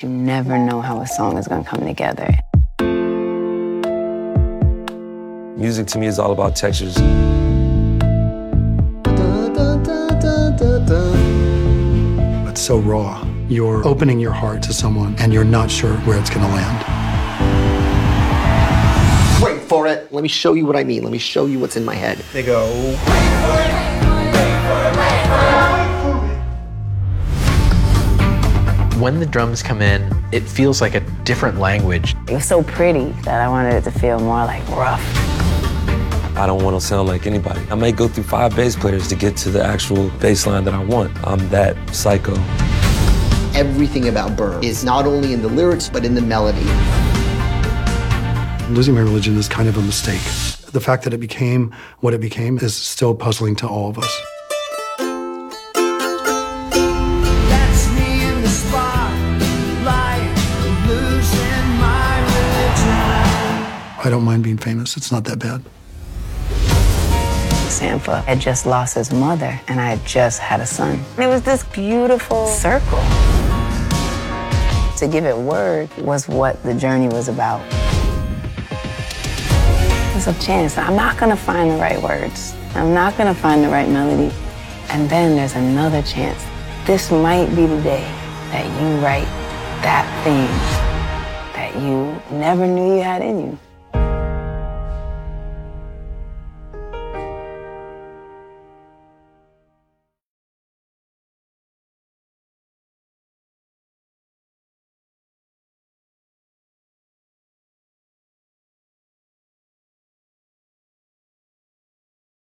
You never know how a song is going to come together. Music to me is all about textures. It's so raw. You're opening your heart to someone and you're not sure where it's going to land. Wait for it. Let me show you what I mean. Let me show you what's in my head. They go. When the drums come in, it feels like a different language. It was so pretty that I wanted it to feel more like rough. I don't want to sound like anybody. I may go through five bass players to get to the actual bass line that I want. I'm that psycho. Everything about Burr is not only in the lyrics, but in the melody. Losing my religion is kind of a mistake. The fact that it became what it became is still puzzling to all of us. I don't mind being famous. It's not that bad. Sampha had just lost his mother, and I had just had a son. It was this beautiful circle. To give it word was what the journey was about. There's a chance I'm not gonna find the right words. I'm not gonna find the right melody. And then there's another chance. This might be the day that you write that thing that you never knew you had in you.